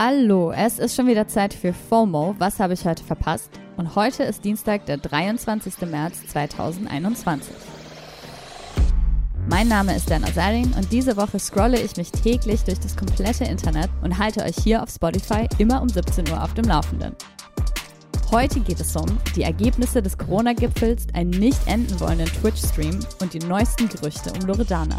Hallo, es ist schon wieder Zeit für FOMO. Was habe ich heute verpasst? Und heute ist Dienstag, der 23. März 2021. Mein Name ist Dan Azarin und diese Woche scrolle ich mich täglich durch das komplette Internet und halte euch hier auf Spotify immer um 17 Uhr auf dem Laufenden. Heute geht es um die Ergebnisse des Corona-Gipfels, einen nicht enden wollenden Twitch-Stream und die neuesten Gerüchte um Loredana.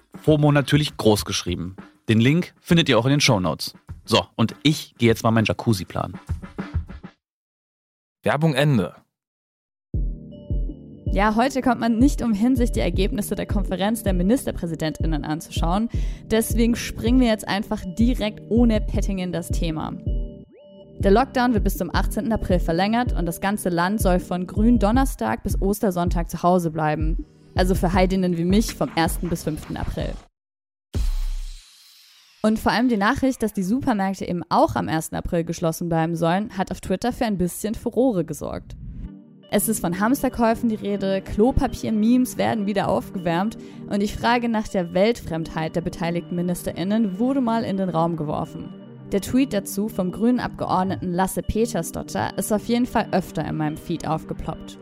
FOMO natürlich groß geschrieben. Den Link findet ihr auch in den Shownotes. So, und ich gehe jetzt mal meinen Jacuzzi planen. Werbung Ende. Ja, heute kommt man nicht umhin, sich die Ergebnisse der Konferenz der MinisterpräsidentInnen anzuschauen. Deswegen springen wir jetzt einfach direkt ohne Petting in das Thema. Der Lockdown wird bis zum 18. April verlängert und das ganze Land soll von Gründonnerstag bis Ostersonntag zu Hause bleiben. Also für Heidinnen wie mich vom 1. bis 5. April. Und vor allem die Nachricht, dass die Supermärkte eben auch am 1. April geschlossen bleiben sollen, hat auf Twitter für ein bisschen Furore gesorgt. Es ist von Hamsterkäufen die Rede, Klopapier-Memes werden wieder aufgewärmt und die Frage nach der Weltfremdheit der beteiligten MinisterInnen wurde mal in den Raum geworfen. Der Tweet dazu vom grünen Abgeordneten Lasse Petersdotter ist auf jeden Fall öfter in meinem Feed aufgeploppt.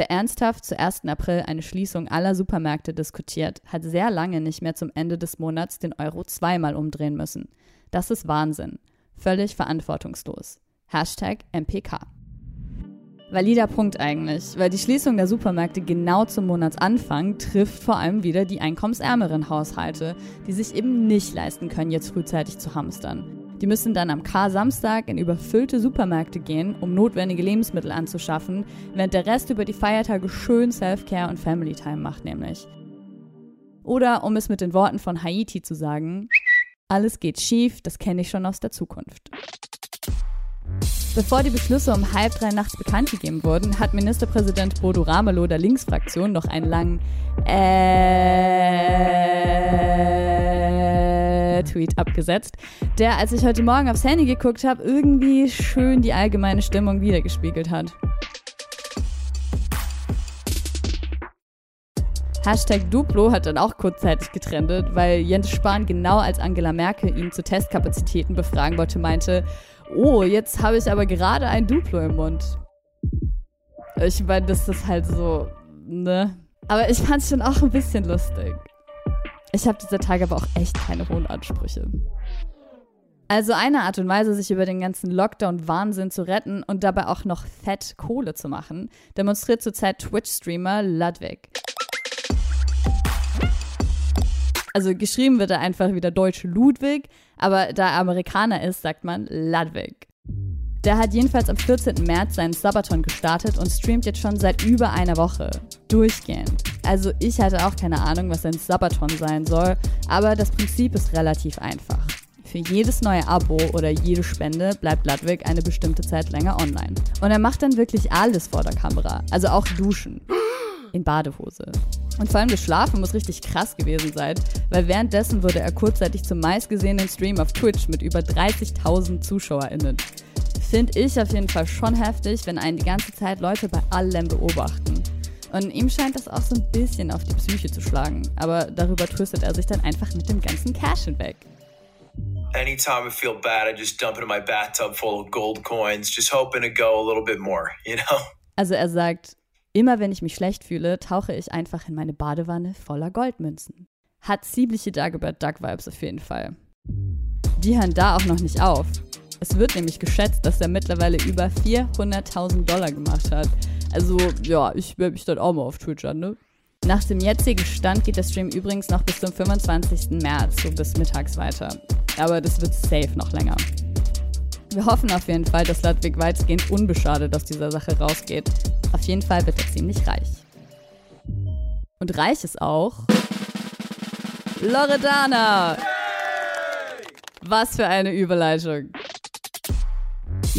Wer ernsthaft zu 1. April eine Schließung aller Supermärkte diskutiert, hat sehr lange nicht mehr zum Ende des Monats den Euro zweimal umdrehen müssen. Das ist Wahnsinn. Völlig verantwortungslos. Hashtag MPK. Valider Punkt eigentlich, weil die Schließung der Supermärkte genau zum Monatsanfang trifft vor allem wieder die einkommensärmeren Haushalte, die sich eben nicht leisten können, jetzt frühzeitig zu hamstern. Die müssen dann am K-Samstag in überfüllte Supermärkte gehen, um notwendige Lebensmittel anzuschaffen, während der Rest über die Feiertage schön Self-Care und Family Time macht nämlich. Oder um es mit den Worten von Haiti zu sagen, alles geht schief, das kenne ich schon aus der Zukunft. Bevor die Beschlüsse um halb drei nachts bekannt gegeben wurden, hat Ministerpräsident Bodo Ramelow der Linksfraktion noch einen langen äh Tweet abgesetzt, der, als ich heute Morgen aufs Handy geguckt habe, irgendwie schön die allgemeine Stimmung wiedergespiegelt hat. Hashtag Duplo hat dann auch kurzzeitig getrendet, weil Jens Spahn genau als Angela Merkel ihn zu Testkapazitäten befragen wollte, meinte, oh, jetzt habe ich aber gerade ein Duplo im Mund. Ich meine, das ist halt so, ne? Aber ich fand es schon auch ein bisschen lustig. Ich habe dieser Tage aber auch echt keine hohen Ansprüche. Also eine Art und Weise, sich über den ganzen Lockdown-Wahnsinn zu retten und dabei auch noch fett Kohle zu machen, demonstriert zurzeit Twitch-Streamer Ludwig. Also geschrieben wird er einfach wieder Deutsch Ludwig, aber da er Amerikaner ist, sagt man Ludwig. Der hat jedenfalls am 14. März seinen Sabaton gestartet und streamt jetzt schon seit über einer Woche. Durchgehend. Also ich hatte auch keine Ahnung, was ein Sabaton sein soll, aber das Prinzip ist relativ einfach. Für jedes neue Abo oder jede Spende bleibt Ludwig eine bestimmte Zeit länger online. Und er macht dann wirklich alles vor der Kamera, also auch Duschen. In Badehose. Und vor allem das Schlafen muss richtig krass gewesen sein, weil währenddessen wurde er kurzzeitig zum meistgesehenen Stream auf Twitch mit über 30.000 ZuschauerInnen. Finde ich auf jeden Fall schon heftig, wenn einen die ganze Zeit Leute bei allem beobachten. Und ihm scheint das auch so ein bisschen auf die Psyche zu schlagen, aber darüber tröstet er sich dann einfach mit dem ganzen Cash hinweg. Anytime I feel bad, I just dump into my bathtub full of gold coins, just hoping to go a little bit more, you know? Also er sagt, immer wenn ich mich schlecht fühle, tauche ich einfach in meine Badewanne voller Goldmünzen. Hat ziemliche Dagobert Duck Vibes auf jeden Fall. Die hören da auch noch nicht auf. Es wird nämlich geschätzt, dass er mittlerweile über 400.000 Dollar gemacht hat. Also ja, ich werde mich dann auch mal auf Twitch an, ne? Nach dem jetzigen Stand geht der Stream übrigens noch bis zum 25. März, so bis mittags weiter. Aber das wird safe noch länger. Wir hoffen auf jeden Fall, dass Ludwig weitgehend unbeschadet aus dieser Sache rausgeht. Auf jeden Fall wird er ziemlich reich. Und reich ist auch Loredana. Was für eine Überleitung.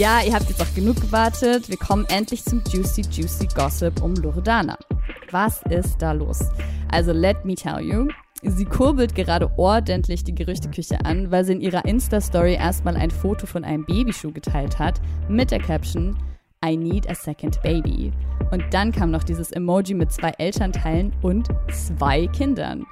Ja, ihr habt jetzt auch genug gewartet. Wir kommen endlich zum Juicy Juicy Gossip um Loredana. Was ist da los? Also, let me tell you. Sie kurbelt gerade ordentlich die Gerüchteküche an, weil sie in ihrer Insta-Story erstmal ein Foto von einem Babyschuh geteilt hat mit der Caption I need a second baby. Und dann kam noch dieses Emoji mit zwei Elternteilen und zwei Kindern.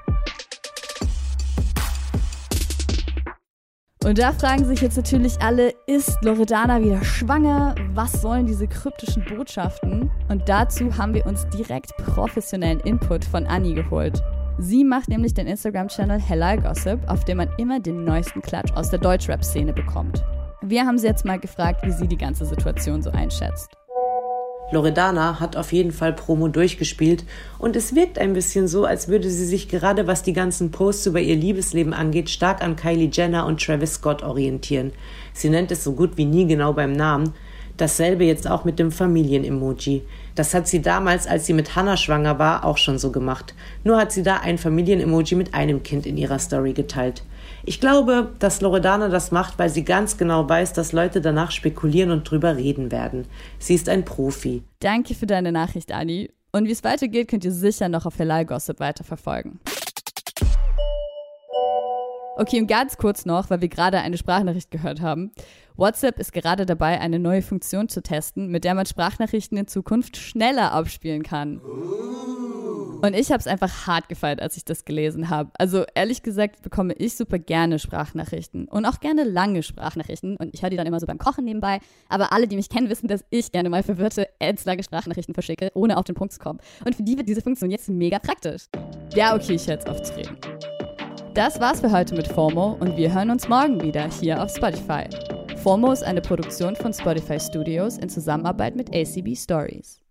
Und da fragen sich jetzt natürlich alle, ist Loredana wieder schwanger? Was sollen diese kryptischen Botschaften? Und dazu haben wir uns direkt professionellen Input von Annie geholt. Sie macht nämlich den Instagram-Channel Hella Gossip, auf dem man immer den neuesten Klatsch aus der Deutschrap-Szene bekommt. Wir haben sie jetzt mal gefragt, wie sie die ganze Situation so einschätzt. Loredana hat auf jeden Fall Promo durchgespielt und es wirkt ein bisschen so, als würde sie sich gerade was die ganzen Posts über ihr Liebesleben angeht, stark an Kylie Jenner und Travis Scott orientieren. Sie nennt es so gut wie nie genau beim Namen. Dasselbe jetzt auch mit dem Familien-Emoji. Das hat sie damals, als sie mit Hannah schwanger war, auch schon so gemacht. Nur hat sie da ein Familien-Emoji mit einem Kind in ihrer Story geteilt. Ich glaube, dass Loredana das macht, weil sie ganz genau weiß, dass Leute danach spekulieren und drüber reden werden. Sie ist ein Profi. Danke für deine Nachricht, Ani. Und wie es weitergeht, könnt ihr sicher noch auf Helal Gossip weiterverfolgen. Okay, und ganz kurz noch, weil wir gerade eine Sprachnachricht gehört haben. WhatsApp ist gerade dabei, eine neue Funktion zu testen, mit der man Sprachnachrichten in Zukunft schneller abspielen kann. Und ich habe es einfach hart gefeiert, als ich das gelesen habe. Also ehrlich gesagt bekomme ich super gerne Sprachnachrichten und auch gerne lange Sprachnachrichten. Und ich höre die dann immer so beim Kochen nebenbei. Aber alle, die mich kennen, wissen, dass ich gerne mal verwirrte, lange Sprachnachrichten verschicke, ohne auf den Punkt zu kommen. Und für die wird diese Funktion jetzt mega praktisch. Ja, okay, ich höre jetzt auf zu reden. Das war's für heute mit FOMO und wir hören uns morgen wieder hier auf Spotify. FOMO ist eine Produktion von Spotify Studios in Zusammenarbeit mit ACB Stories.